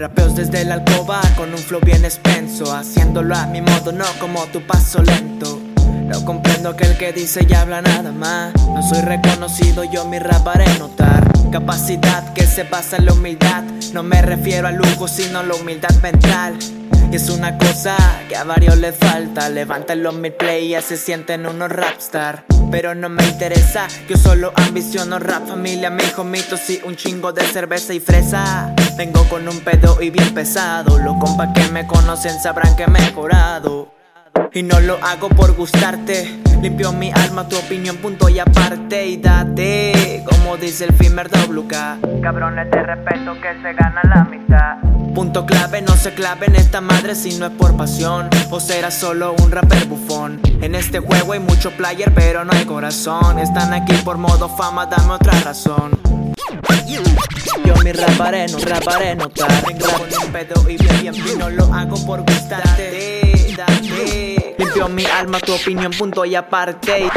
Rapeos desde la alcoba con un flow bien expenso. Haciéndolo a mi modo, no como tu paso lento. No comprendo que el que dice y habla nada más. No soy reconocido, yo mi rap haré notar. Capacidad que se basa en la humildad. No me refiero al lujo, sino a la humildad mental. Y es una cosa que a varios les falta. Levantan los mid play y se sienten unos rapstar. Pero no me interesa, yo solo ambiciono rap Familia, mi hijo, mitos y un chingo de cerveza y fresa Vengo con un pedo y bien pesado Los compas que me conocen sabrán que he mejorado y no lo hago por gustarte. Limpio mi alma, tu opinión, punto y aparte. Y date, como dice el Fimer WK. Cabrones de respeto que se gana la mitad. Punto clave, no se clave en esta madre si no es por pasión. O será solo un rapper bufón. En este juego hay mucho player, pero no hay corazón. Están aquí por modo fama, dame otra razón. Yo mi raparé, no raparé Vengo con un pedo y bien bien no lo hago por gustarte. Limpio mi alma, tu opinión, punto y aparte